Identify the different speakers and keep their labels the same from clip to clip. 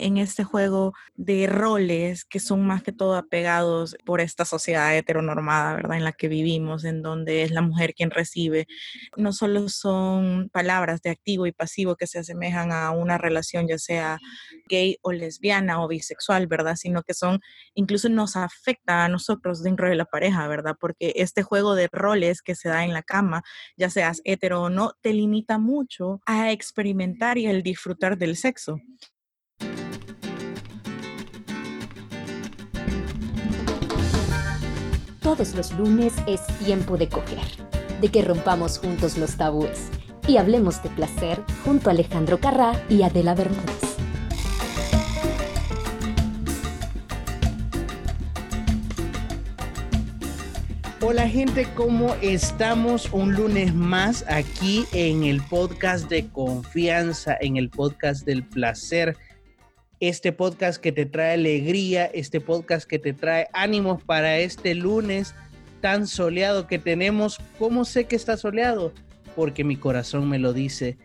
Speaker 1: en este juego de roles que son más que todo apegados por esta sociedad heteronormada, ¿verdad? En la que vivimos, en donde es la mujer quien recibe. No solo son palabras de activo y pasivo que se asemejan a una relación, ya sea gay o lesbiana o bisexual, ¿verdad? Sino que son, incluso nos afecta a nosotros dentro de la pareja, ¿verdad? Porque este juego de roles que se da en la cama, ya seas hetero o no, te limita mucho a experimentar y el disfrutar del sexo.
Speaker 2: Todos los lunes es tiempo de coger, de que rompamos juntos los tabúes y hablemos de placer junto a Alejandro Carrá y Adela Bermúdez.
Speaker 3: Hola gente, ¿cómo estamos? Un lunes más aquí en el podcast de confianza, en el podcast del placer este podcast que te trae alegría, este podcast que te trae ánimos para este lunes tan soleado que tenemos. ¿Cómo sé que está soleado? Porque mi corazón me lo dice.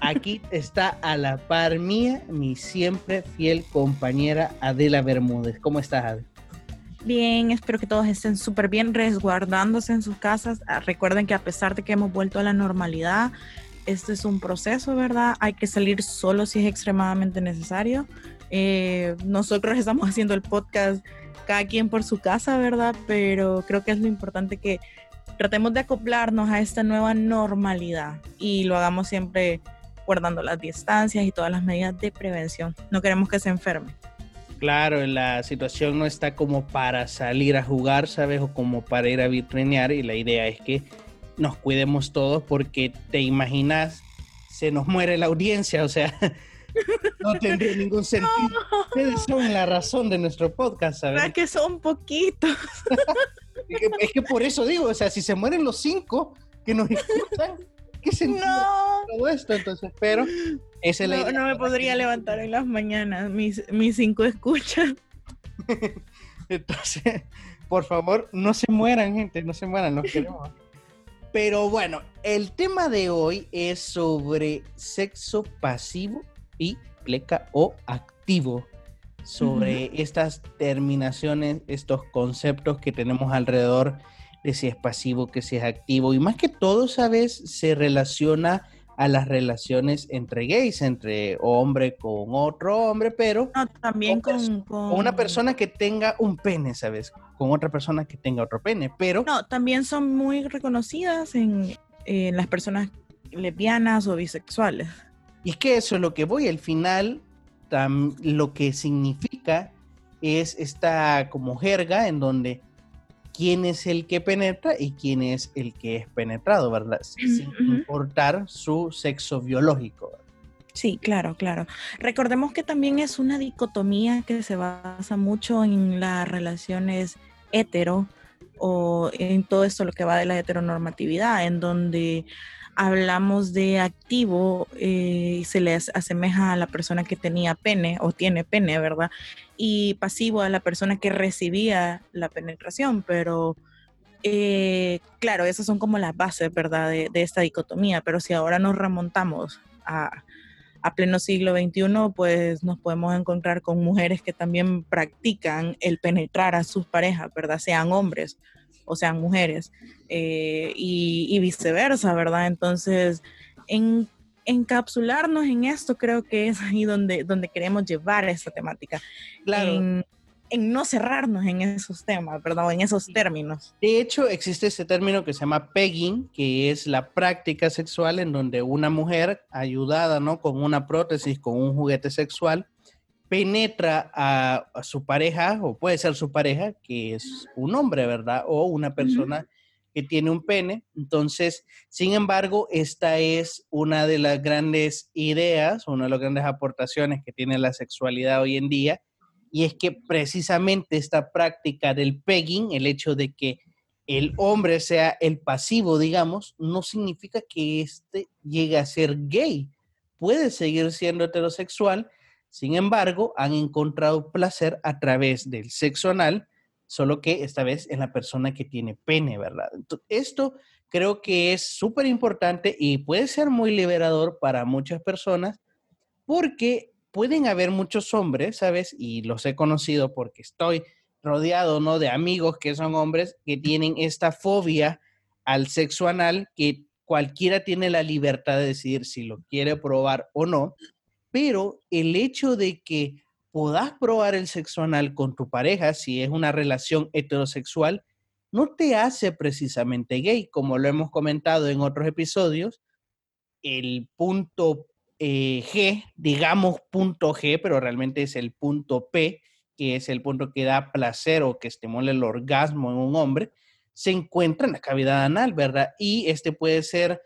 Speaker 3: Aquí está a la par mía mi siempre fiel compañera Adela Bermúdez. ¿Cómo estás, Adela?
Speaker 1: Bien, espero que todos estén súper bien resguardándose en sus casas. Ah, recuerden que a pesar de que hemos vuelto a la normalidad, este es un proceso, ¿verdad? Hay que salir solo si es extremadamente necesario. Eh, nosotros estamos haciendo el podcast cada quien por su casa, ¿verdad? Pero creo que es lo importante que tratemos de acoplarnos a esta nueva normalidad y lo hagamos siempre guardando las distancias y todas las medidas de prevención. No queremos que se enferme.
Speaker 3: Claro, la situación no está como para salir a jugar, ¿sabes? O como para ir a vitrinear y la idea es que nos cuidemos todos porque te imaginas, se nos muere la audiencia, o sea, no tendría ningún sentido. Ustedes son la razón de nuestro podcast, ¿sabes?
Speaker 1: Es que son poquitos.
Speaker 3: es, que, por eso digo, o sea, si se mueren los cinco que nos escuchan, ¿qué sentido no. todo esto? Entonces, pero esa
Speaker 1: no, no me podría levantar en las mañanas, mis, mis cinco escuchan.
Speaker 3: Entonces, por favor, no se mueran, gente, no se mueran, los queremos. Pero bueno, el tema de hoy es sobre sexo pasivo y pleca o activo. Sobre estas terminaciones, estos conceptos que tenemos alrededor de si es pasivo, que si es activo. Y más que todo, ¿sabes? Se relaciona a las relaciones entre gays, entre hombre con otro hombre, pero
Speaker 1: también con,
Speaker 3: una persona que tenga un pene, ¿sabes? Con otra persona que tenga otro pene, pero...
Speaker 1: No, también son muy reconocidas en, las personas lesbianas o bisexuales.
Speaker 3: Y es que eso es lo que voy, al final lo que significa es esta como jerga en donde quién es el que penetra y quién es el que es penetrado, ¿verdad? Sin importar su sexo biológico.
Speaker 1: Sí, claro, claro. Recordemos que también es una dicotomía que se basa mucho en las relaciones hetero o en todo esto lo que va de la heteronormatividad, en donde hablamos de activo eh, y se les asemeja a la persona que tenía pene o tiene pene, ¿verdad? Y pasivo a la persona que recibía la penetración, pero eh, claro, esas son como las bases, ¿verdad? De, esta dicotomía, pero si ahora nos remontamos a, a pleno siglo XXI, pues nos podemos encontrar con mujeres que también practican el penetrar a sus parejas, ¿verdad? Sean hombres o sean mujeres, eh, y, viceversa, ¿verdad? Entonces, en, encapsularnos en esto creo que es ahí donde, donde queremos llevar esta temática.
Speaker 3: Claro.
Speaker 1: En, no cerrarnos en esos temas, ¿verdad? O en esos términos.
Speaker 3: De hecho, existe ese término que se llama pegging, que es la práctica sexual en donde una mujer ayudada, ¿no? Con una prótesis, con un juguete sexual, penetra a, su pareja, o puede ser su pareja, que es un hombre, ¿verdad? O una persona que tiene un pene. Entonces, sin embargo, esta es una de las grandes ideas, una de las grandes aportaciones que tiene la sexualidad hoy en día, y es que precisamente esta práctica del pegging, el hecho de que el hombre sea el pasivo, digamos, no significa que éste llegue a ser gay. Puede seguir siendo heterosexual, sin embargo, han encontrado placer a través del sexo anal, solo que esta vez en la persona que tiene pene, ¿verdad? esto creo que es súper importante y puede ser muy liberador para muchas personas porque pueden haber muchos hombres, ¿sabes? Y los he conocido porque estoy rodeado, ¿no? De amigos que son hombres que tienen esta fobia al sexo anal que cualquiera tiene la libertad de decidir si lo quiere probar o no, pero el hecho de que puedas probar el sexo anal con tu pareja, si es una relación heterosexual, no te hace precisamente gay, como lo hemos comentado en otros episodios. El punto eh, G, digamos punto G, pero realmente es el punto P, que es el punto que da placer o que estimula el orgasmo en un hombre, se encuentra en la cavidad anal, ¿verdad? Y este puede ser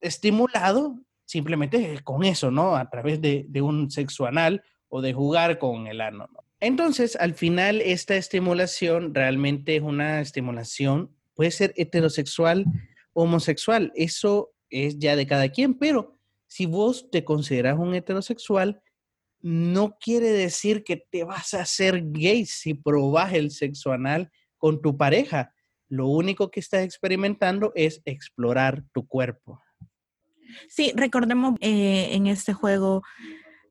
Speaker 3: estimulado simplemente con eso, ¿no? A través de, un sexo anal o de jugar con el ano, ¿no? Entonces, al final, esta estimulación realmente es una estimulación, puede ser heterosexual, homosexual, eso es ya de cada quien, pero si vos te consideras un heterosexual, no quiere decir que te vas a hacer gay si probas el sexo anal con tu pareja. Lo único que estás experimentando es explorar tu cuerpo.
Speaker 1: Sí, recordemos eh, en este juego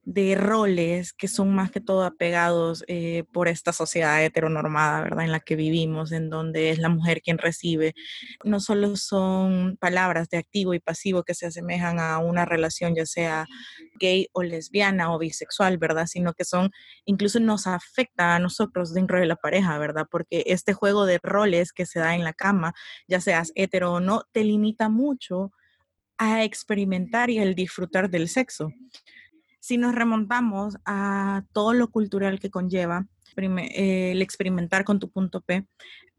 Speaker 1: de roles que son más que todo apegados eh, por esta sociedad heteronormada, ¿verdad? En la que vivimos, en donde es la mujer quien recibe. No solo son palabras de activo y pasivo que se asemejan a una relación, ya sea gay o lesbiana o bisexual, ¿verdad? Sino que son, incluso nos afecta a nosotros dentro de la pareja, ¿verdad? Porque este juego de roles que se da en la cama, ya seas hetero o no, te limita mucho a experimentar y al disfrutar del sexo. Si nos remontamos a todo lo cultural que conlleva el experimentar con tu punto P,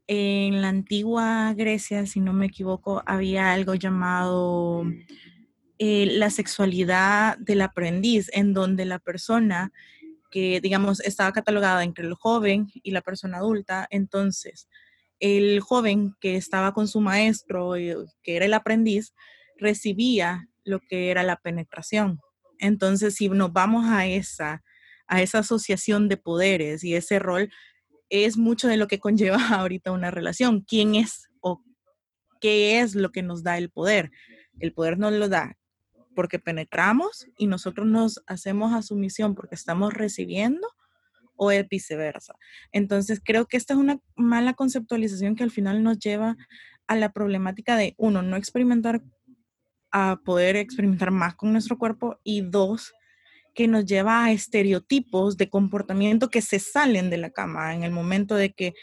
Speaker 1: en la antigua Grecia, si no me equivoco, había algo llamado eh, la sexualidad del aprendiz, en donde la persona que, digamos, estaba catalogada entre el joven y la persona adulta, entonces el joven que estaba con su maestro, que era el aprendiz, recibía lo que era la penetración. Entonces, si nos vamos a esa, a esa asociación de poderes y ese rol, es mucho de lo que conlleva ahorita una relación. ¿Quién es o qué es lo que nos da el poder? El poder nos lo da porque penetramos y nosotros nos hacemos a sumisión porque estamos recibiendo o es viceversa. Entonces, creo que esta es una mala conceptualización que al final nos lleva a la problemática de, uno, no experimentar a poder experimentar más con nuestro cuerpo y dos, que nos lleva a estereotipos de comportamiento que se salen de la cama en el momento de que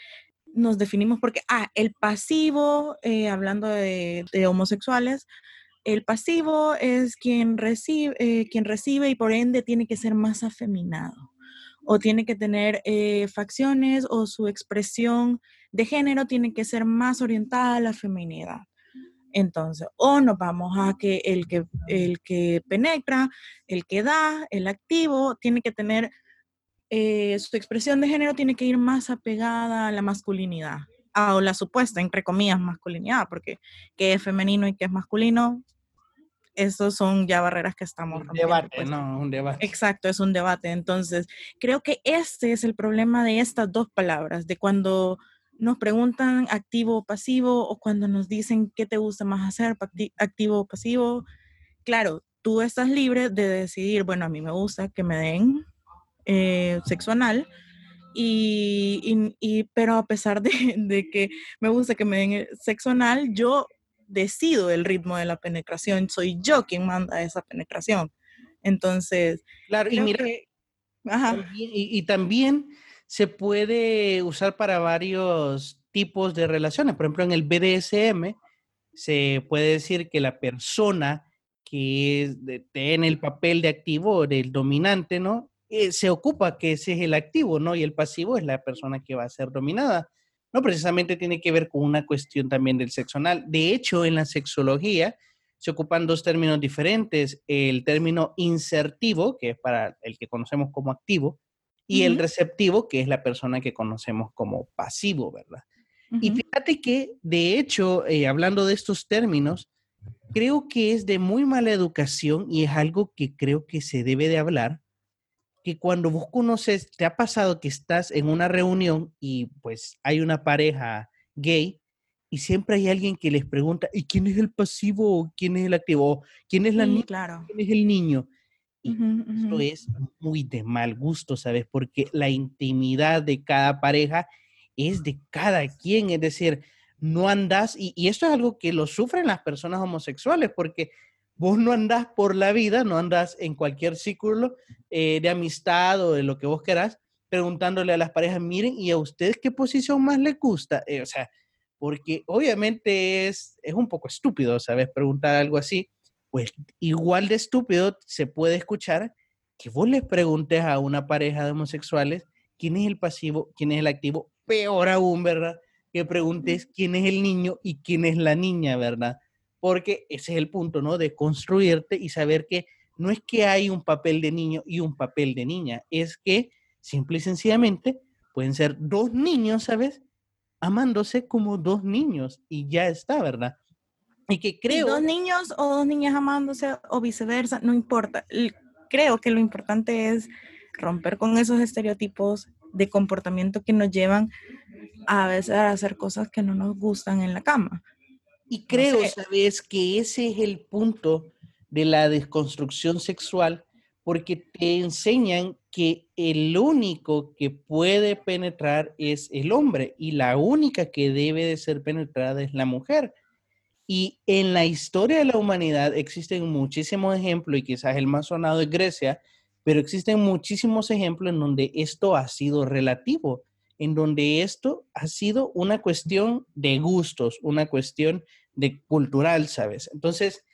Speaker 1: nos definimos porque, ah, el pasivo, eh, hablando de, homosexuales, el pasivo es quien recibe, eh, quien recibe y por ende tiene que ser más afeminado o tiene que tener eh, facciones o su expresión de género tiene que ser más orientada a la feminidad. Entonces, o nos vamos a que el que, el que penetra, el que da, el activo, tiene que tener, eh, su expresión de género tiene que ir más apegada a la masculinidad, a, o la supuesta, entre comillas, masculinidad, porque qué es femenino y qué es masculino, esos son ya barreras que estamos
Speaker 3: un debate, pues. no, un debate.
Speaker 1: Exacto, es un debate. Entonces, creo que este es el problema de estas dos palabras, de cuando nos preguntan activo o pasivo o cuando nos dicen qué te gusta más hacer, activo o pasivo. Claro, tú estás libre de decidir, bueno, a mí me gusta que me den eh, sexo anal, y, y, pero a pesar de, de, que me gusta que me den sexo anal, yo decido el ritmo de la penetración, soy yo quien manda esa penetración. Entonces,
Speaker 3: claro, y mira, y, también se puede usar para varios tipos de relaciones. Por ejemplo, en el BDSM se puede decir que la persona que tiene el papel de activo, del dominante, ¿no? Eh, se ocupa que ese es el activo, ¿no? Y el pasivo es la persona que va a ser dominada. No precisamente tiene que ver con una cuestión también del sexo anal. De hecho, en la sexología se ocupan dos términos diferentes. El término insertivo, que es para el que conocemos como activo, y el receptivo, que es la persona que conocemos como pasivo, ¿verdad? Y fíjate que, de hecho, eh, hablando de estos términos, creo que es de muy mala educación y es algo que creo que se debe de hablar, que cuando vos conoces, te ha pasado que estás en una reunión y pues hay una pareja gay y siempre hay alguien que les pregunta, ¿y quién es el pasivo? ¿Quién es el activo? ¿Quién es la niña?
Speaker 1: Claro.
Speaker 3: ¿Quién es el niño? Y eso es muy de mal gusto, ¿sabes? Porque la intimidad de cada pareja es de cada quien, es decir, no andas, y, y esto es algo que lo sufren las personas homosexuales, porque vos no andás por la vida, no andás en cualquier círculo eh, de amistad o de lo que vos querás, preguntándole a las parejas, miren, ¿y a ustedes qué posición más les gusta? Eh, o sea, porque obviamente es, es un poco estúpido, ¿sabes? Preguntar algo así. Pues igual de estúpido se puede escuchar que vos les preguntes a una pareja de homosexuales quién es el pasivo, quién es el activo, peor aún, ¿verdad? Que preguntes quién es el niño y quién es la niña, ¿verdad? Porque ese es el punto, ¿no? De construirte y saber que no es que hay un papel de niño y un papel de niña, es que simple y sencillamente pueden ser dos niños, ¿sabes? Amándose como dos niños y ya está, ¿verdad? Y que creo...
Speaker 1: dos niños o dos niñas amándose o viceversa, no importa. Creo que lo importante es romper con esos estereotipos de comportamiento que nos llevan a veces a hacer cosas que no nos gustan en la cama.
Speaker 3: Y creo, ¿sabes? Que ese es el punto de la desconstrucción sexual porque te enseñan que el único que puede penetrar es el hombre y la única que debe de ser penetrada es la mujer. Y en la historia de la humanidad existen muchísimos ejemplos y quizás el más sonado es Grecia, pero existen muchísimos ejemplos en donde esto ha sido relativo, en donde esto ha sido una cuestión de gustos, una cuestión de cultural, ¿sabes? Entonces,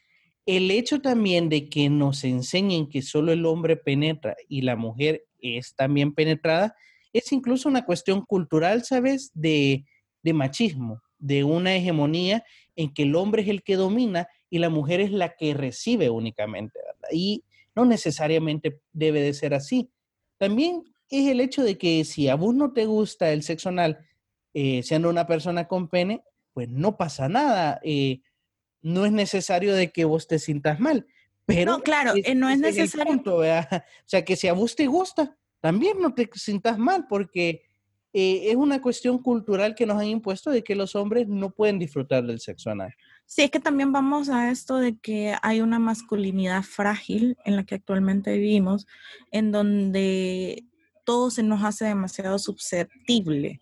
Speaker 3: el hecho también de que nos enseñen que solo el hombre penetra y la mujer es también penetrada, es incluso una cuestión cultural, ¿sabes? De, machismo, de una hegemonía en que el hombre es el que domina y la mujer es la que recibe únicamente, ¿verdad? Y no necesariamente debe de ser así. También es el hecho de que si a vos no te gusta el sexo anal, eh, siendo una persona con pene, pues no pasa nada. Eh, no es necesario de que vos te sientas mal. Pero
Speaker 1: no, claro, eh, no es necesario.
Speaker 3: o sea, que si a vos te gusta, también no te sientas mal, porque eh, es una cuestión cultural que nos han impuesto de que los hombres no pueden disfrutar del sexo anal.
Speaker 1: Sí, es que también vamos a esto de que hay una masculinidad frágil en la que actualmente vivimos, en donde todo se nos hace demasiado susceptible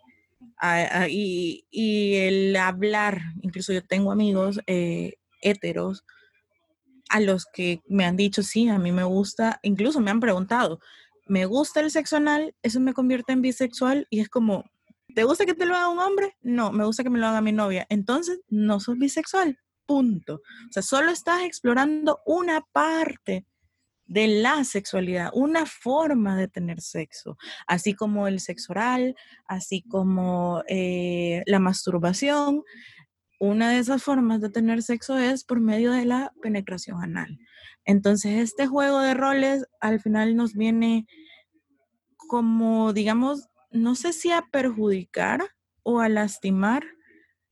Speaker 1: y, el hablar, incluso yo tengo amigos eh, heteros a los que me han dicho, sí, a mí me gusta, incluso me han preguntado, ¿me gusta el sexo anal? ¿Eso me convierte en bisexual? Y es como, ¿te gusta que te lo haga un hombre? No, me gusta que me lo haga mi novia. Entonces, no sos bisexual, punto. O sea, solo estás explorando una parte de la sexualidad, una forma de tener sexo, así como el sexo oral, así como eh, la masturbación. Una de esas formas de tener sexo es por medio de la penetración anal. Entonces, este juego de roles al final nos viene como, digamos, no sé si a perjudicar o a lastimar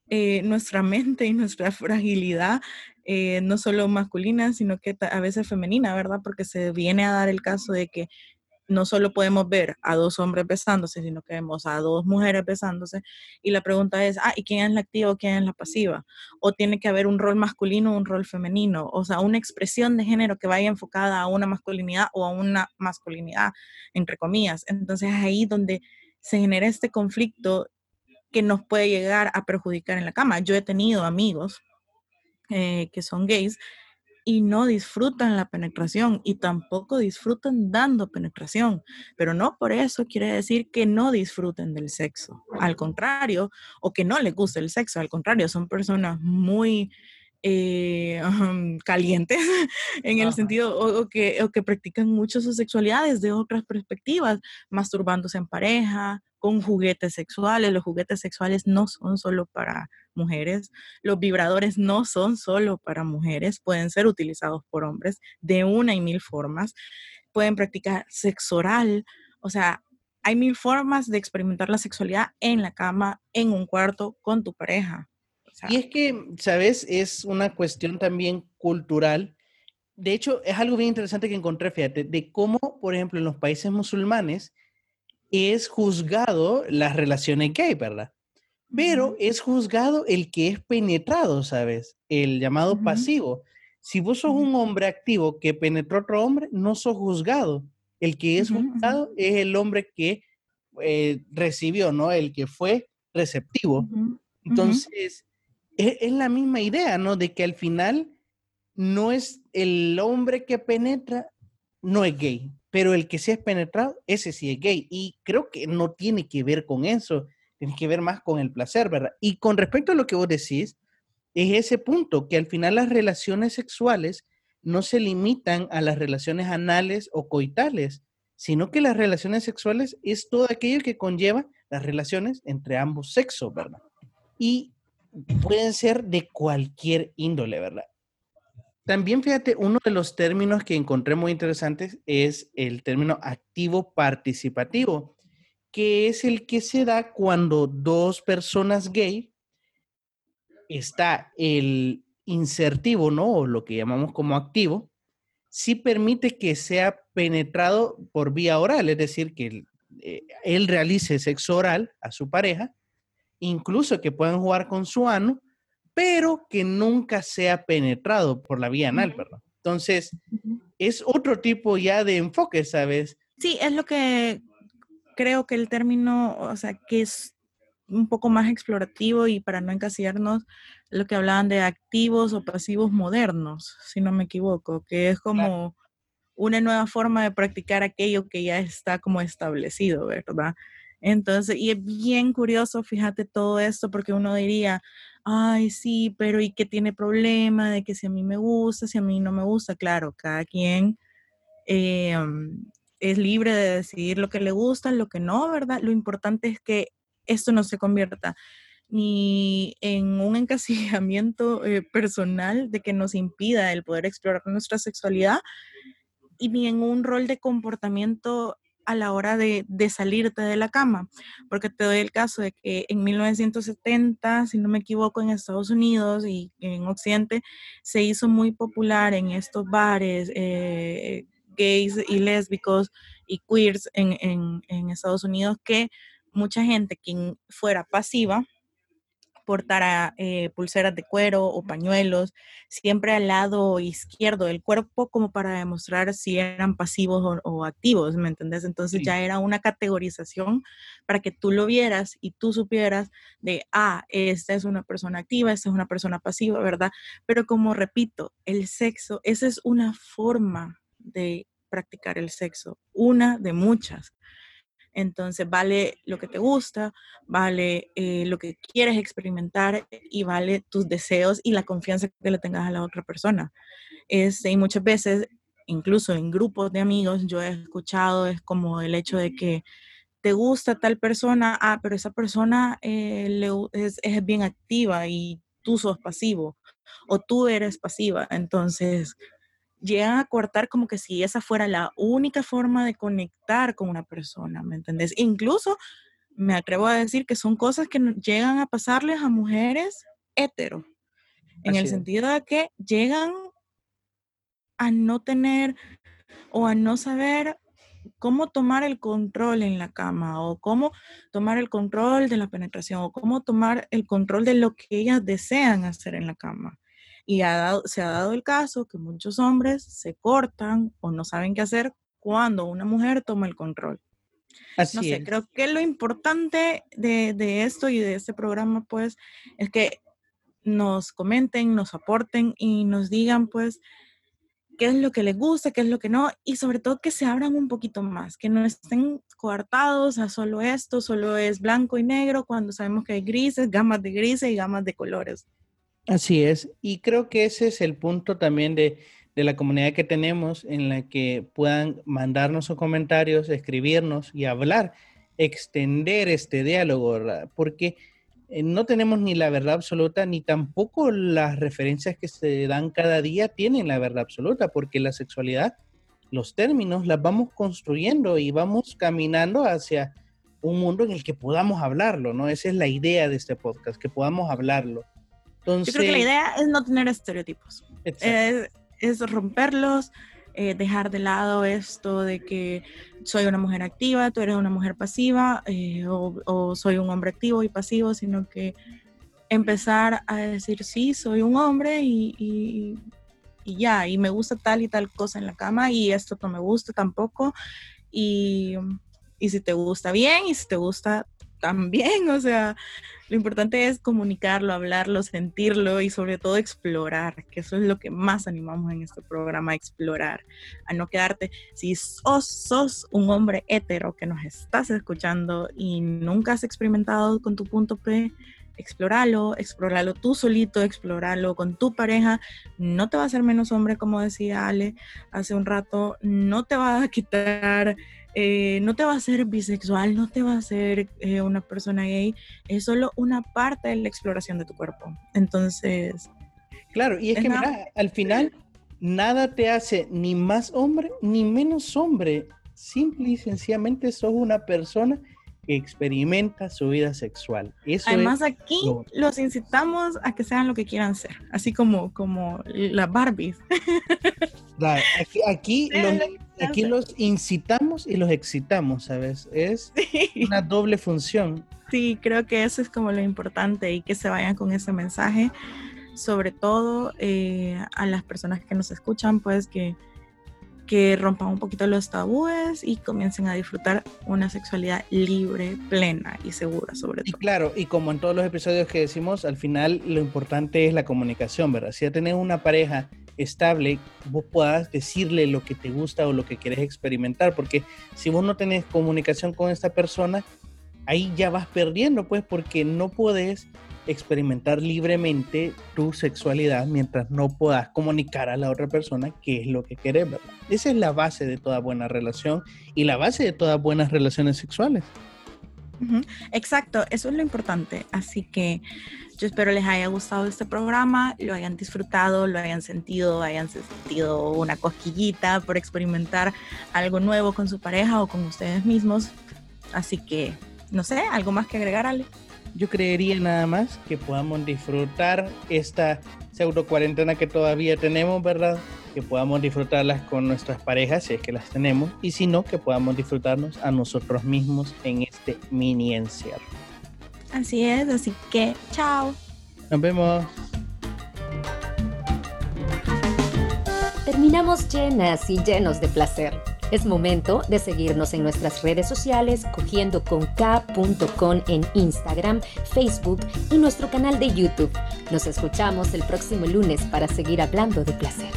Speaker 1: eh, nuestra mente y nuestra fragilidad eh, no solo masculina, sino que a veces femenina, ¿verdad? Porque se viene a dar el caso de que no solo podemos ver a dos hombres besándose, sino que vemos a dos mujeres besándose. Y la pregunta es, ah, ¿y quién es la activa o quién es la pasiva? O tiene que haber un rol masculino o un rol femenino. O sea, una expresión de género que vaya enfocada a una masculinidad o a una masculinidad, entre comillas. Entonces ahí donde se genera este conflicto que nos puede llegar a perjudicar en la cama. Yo he tenido amigos eh, que son gays y no disfrutan la penetración y tampoco disfrutan dando penetración, pero no por eso quiere decir que no disfruten del sexo, al contrario, o que no les guste el sexo, al contrario, son personas muy eh, calientes en el sentido o, que, o que practican mucho su sexualidad desde otras perspectivas, masturbándose en pareja, con juguetes sexuales. Los juguetes sexuales no son solo para mujeres, los vibradores no son solo para mujeres, pueden ser utilizados por hombres de una y mil formas. Pueden practicar sexo oral, o sea, hay mil formas de experimentar la sexualidad en la cama, en un cuarto, con tu pareja
Speaker 3: y es que, ¿sabes? Es una cuestión también cultural. De hecho, es algo bien interesante que encontré, fíjate, de cómo, por ejemplo, en los países musulmanes es juzgado las relaciones gay, ¿verdad? Pero es juzgado el que es penetrado, ¿sabes? El llamado pasivo. Si vos sos un hombre activo que penetró a otro hombre, no sos juzgado. El que es juzgado es el hombre que eh, recibió, ¿no? El que fue receptivo. Entonces, es, es, la misma idea, ¿no? De que al final no es el hombre que penetra, no es gay, pero el que se es penetrado, ese sí es gay. Y creo que no tiene que ver con eso, tiene que ver más con el placer, ¿verdad? Y con respecto a lo que vos decís, es ese punto, que al final las relaciones sexuales no se limitan a las relaciones anales o coitales, sino que las relaciones sexuales es todo aquello que conlleva las relaciones entre ambos sexos, ¿verdad? Y pueden ser de cualquier índole, ¿verdad? También fíjate, uno de los términos que encontré muy interesantes es el término activo participativo, que es el que se da cuando dos personas gay está el insertivo, ¿no? O lo que llamamos como activo, sí permite que sea penetrado por vía oral, es decir, que eh, él realice sexo oral a su pareja, incluso que puedan jugar con su ano, pero que nunca sea penetrado por la vía anal, perdón. Entonces, es otro tipo ya de enfoque, ¿sabes?
Speaker 1: Sí, es lo que creo que el término, o sea, que es un poco más explorativo y para no encasillarnos, lo que hablaban de activos o pasivos modernos, si no me equivoco, que es como una nueva forma de practicar aquello que ya está como establecido, ¿verdad? Entonces, y es bien curioso, fíjate todo esto, porque uno diría, ay, sí, pero ¿y qué tiene problema de que si a mí me gusta, si a mí no me gusta? Claro, cada quien eh, es libre de decidir lo que le gusta, lo que no, ¿verdad? Lo importante es que esto no se convierta ni en un encasillamiento eh, personal de que nos impida el poder explorar nuestra sexualidad y ni en un rol de comportamiento a la hora de, salirte de la cama, porque te doy el caso de que en 1970, si no me equivoco, en Estados Unidos y en Occidente, se hizo muy popular en estos bares eh, gays y lésbicos y queers en, en Estados Unidos que mucha gente que fuera pasiva, portar eh, pulseras de cuero o pañuelos, siempre al lado izquierdo del cuerpo como para demostrar si eran pasivos o, activos, ¿me entendés? Entonces ya era una categorización para que tú lo vieras y tú supieras de, ah, esta es una persona activa, esta es una persona pasiva, ¿verdad? Pero como repito, el sexo, esa es una forma de practicar el sexo, una de muchas. Entonces vale lo que te gusta, vale eh, lo que quieres experimentar y vale tus deseos y la confianza que le tengas a la otra persona. Este, y muchas veces, incluso en grupos de amigos, yo he escuchado, es como el hecho de que te gusta tal persona, ah, pero esa persona eh, es, es bien activa y tú sos pasivo o tú eres pasiva. Entonces, llegan a cortar como que si esa fuera la única forma de conectar con una persona, ¿me entendés? Incluso me atrevo a decir que son cosas que llegan a pasarles a mujeres hetero, en el sentido de que llegan a no tener o a no saber cómo tomar el control en la cama o cómo tomar el control de la penetración o cómo tomar el control de lo que ellas desean hacer en la cama. Y se ha dado el caso que muchos hombres se cortan o no saben qué hacer cuando una mujer toma el control. Así no sé, creo que lo importante de, de, esto y de este programa, pues, es que nos comenten, nos aporten y nos digan, pues, qué es lo que les gusta, qué es lo que no, y sobre todo que se abran un poquito más, que no estén coartados a solo esto, solo es blanco y negro, cuando sabemos que hay grises, gamas de grises y gamas de colores.
Speaker 3: Así es, y creo que ese es el punto también de, la comunidad que tenemos en la que puedan mandarnos sus comentarios, escribirnos y hablar, extender este diálogo, porque eh, no tenemos ni la verdad absoluta ni tampoco las referencias que se dan cada día tienen la verdad absoluta, porque la sexualidad, los términos, las vamos construyendo y vamos caminando hacia un mundo en el que podamos hablarlo, ¿no? Esa es la idea de este podcast, que podamos hablarlo
Speaker 1: yo creo que la idea es no tener estereotipos. Es, romperlos, eh, dejar de lado esto de que soy una mujer activa, tú eres una mujer pasiva, eh, o, soy un hombre activo y pasivo, sino que empezar a decir, sí, soy un hombre y, y ya, y me gusta tal y tal cosa en la cama y esto no me gusta tampoco. Y, y si te gusta bien y si te gusta también, o sea, lo importante es comunicarlo, hablarlo, sentirlo y sobre todo explorar, que eso es lo que más animamos en este programa, explorar, a no quedarte, si sos, sos un hombre hetero que nos estás escuchando y nunca has experimentado con tu punto P, explóralo, explóralo tú solito, explóralo con tu pareja, no te va a hacer menos hombre, como decía Ale hace un rato, no te va a quitar eh, no te va a ser bisexual, no te va a ser eh, una persona gay, es solo una parte de la exploración de tu cuerpo. Entonces...
Speaker 3: Claro, y es, que mira, al final nada te hace ni más hombre ni menos hombre. Simple y sencillamente sos una persona que experimenta su vida sexual.
Speaker 1: Además aquí los incitamos a que sean lo que quieran ser, así como, como las Barbies.
Speaker 3: aquí, los, aquí los incitamos y los excitamos, ¿sabes? Es una doble función.
Speaker 1: Sí, creo que eso es como lo importante y que se vayan con ese mensaje, sobre todo eh, a las personas que nos escuchan, pues que, que rompan un poquito los tabúes y comiencen a disfrutar una sexualidad libre, plena y segura, sobre todo.
Speaker 3: Y claro, y como en todos los episodios que decimos, al final lo importante es la comunicación, ¿verdad? Si ya tenés una pareja estable, vos puedas decirle lo que te gusta o lo que quieres experimentar, porque si vos no tenés comunicación con esta persona, ahí ya vas perdiendo, pues, porque no puedes experimentar libremente tu sexualidad mientras no puedas comunicar a la otra persona qué es lo que querés, ¿verdad? Esa es la base de toda buena relación y la base de todas buenas relaciones sexuales.
Speaker 1: Exacto, eso es lo importante. Así que yo espero les haya gustado este programa, lo hayan disfrutado, lo hayan sentido, hayan sentido una cosquillita por experimentar algo nuevo con su pareja o con ustedes mismos. Así que, no sé, algo más que agregar, Ale.
Speaker 3: Yo creería nada más que podamos disfrutar esta pseudo cuarentena que todavía tenemos, ¿verdad? Que podamos disfrutarlas con nuestras parejas, si es que las tenemos, y si no, que podamos disfrutarnos a nosotros mismos en este mini encierro.
Speaker 1: Así es, así que chao.
Speaker 3: Nos vemos.
Speaker 2: Terminamos llenas y llenos de placer. Es momento de seguirnos en nuestras redes sociales cogiendo con K.com en Instagram, Facebook y nuestro canal de YouTube. Nos escuchamos el próximo lunes para seguir hablando de placer.